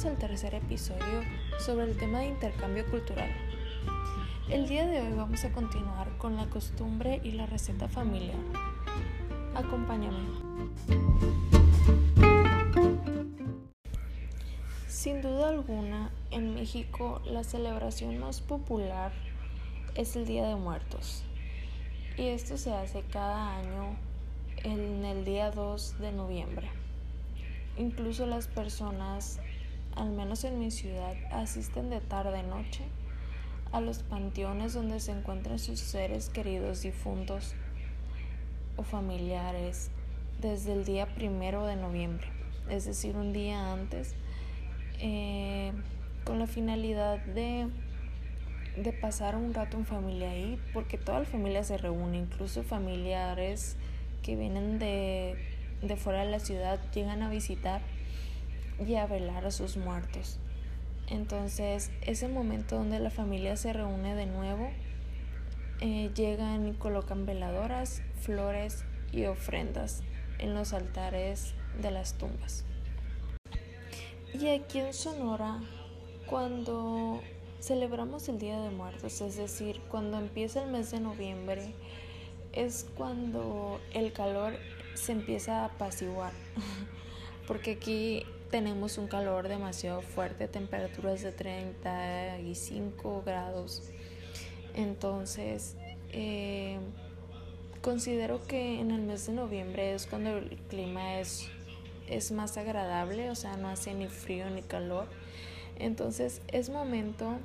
bienvenidos al tercer episodio sobre el tema de intercambio cultural. El día de hoy vamos a continuar con la costumbre y la receta familiar. Acompáñame. Sin duda alguna, en México la celebración más popular es el Día de Muertos. Y esto se hace cada año en el día 2 de noviembre. Incluso las personas, al menos en mi ciudad, asisten de tarde noche a los panteones donde se encuentran sus seres queridos difuntos o familiares desde el día primero de noviembre, es decir, un día antes, eh, con la finalidad de, de pasar un rato en familia ahí, porque toda la familia se reúne, incluso familiares que vienen de de fuera de la ciudad llegan a visitar y a velar a sus muertos. Entonces, ese momento donde la familia se reúne de nuevo, eh, llegan y colocan veladoras, flores y ofrendas en los altares de las tumbas. Y aquí en Sonora, cuando celebramos el Día de Muertos, es decir, cuando empieza el mes de noviembre, es cuando el calor se empieza a apaciguar, porque aquí tenemos un calor demasiado fuerte, temperaturas de 35 grados. Entonces, eh, considero que en el mes de noviembre es cuando el clima es, es más agradable, o sea, no hace ni frío ni calor. Entonces, es momento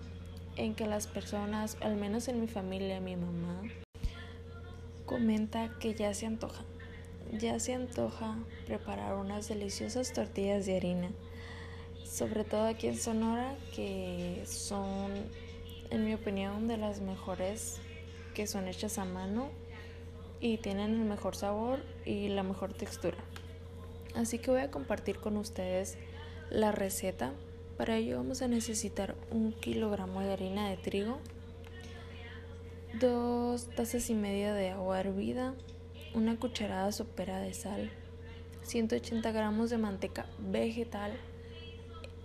en que las personas, al menos en mi familia, mi mamá, comenta que ya se antoja ya se antoja preparar unas deliciosas tortillas de harina, sobre todo aquí en Sonora, que son, en mi opinión, de las mejores que son hechas a mano y tienen el mejor sabor y la mejor textura. Así que voy a compartir con ustedes la receta. Para ello vamos a necesitar un kilogramo de harina de trigo, dos tazas y media de agua hervida, una cucharada sopera de sal, 180 gramos de manteca vegetal.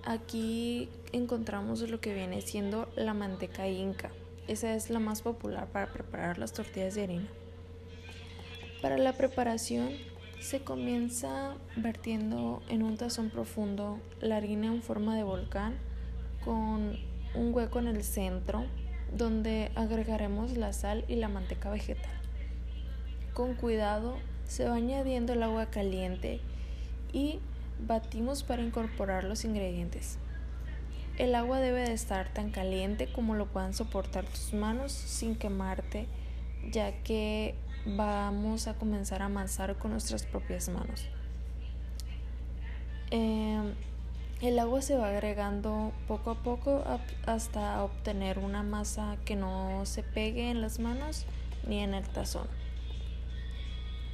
Aquí encontramos lo que viene siendo la manteca inca. Esa es la más popular para preparar las tortillas de harina. Para la preparación se comienza vertiendo en un tazón profundo la harina en forma de volcán con un hueco en el centro donde agregaremos la sal y la manteca vegetal. Con cuidado se va añadiendo el agua caliente y batimos para incorporar los ingredientes. El agua debe de estar tan caliente como lo puedan soportar tus manos sin quemarte, ya que vamos a comenzar a amasar con nuestras propias manos. Em, el agua se va agregando poco a poco hasta obtener una masa que no se pegue en las manos ni en el tazón.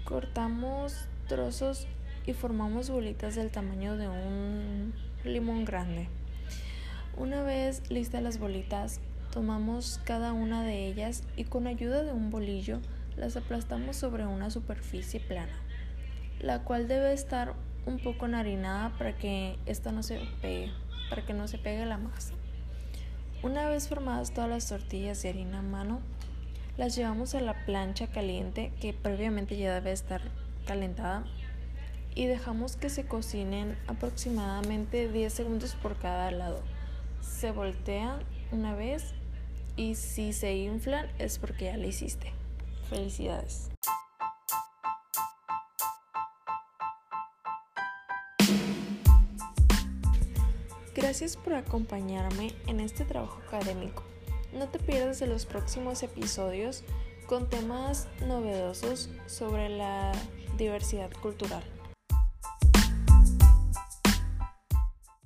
Cortamos trozos y formamos bolitas del tamaño de un limón grande. Una vez listas las bolitas, tomamos cada una de ellas y con ayuda de un bolillo las aplastamos sobre una superficie plana, la cual debe estar un poco enharinada para que esta no se pegue, para que no se pegue la masa. Una vez formadas todas las tortillas de harina a mano, las llevamos a la plancha caliente que previamente ya debe estar calentada y dejamos que se cocinen aproximadamente 10 segundos por cada lado. Se voltea una vez y si se inflan es porque ya la hiciste. Felicidades. Gracias por acompañarme en este trabajo académico. No te pierdas de los próximos episodios con temas novedosos sobre la diversidad cultural.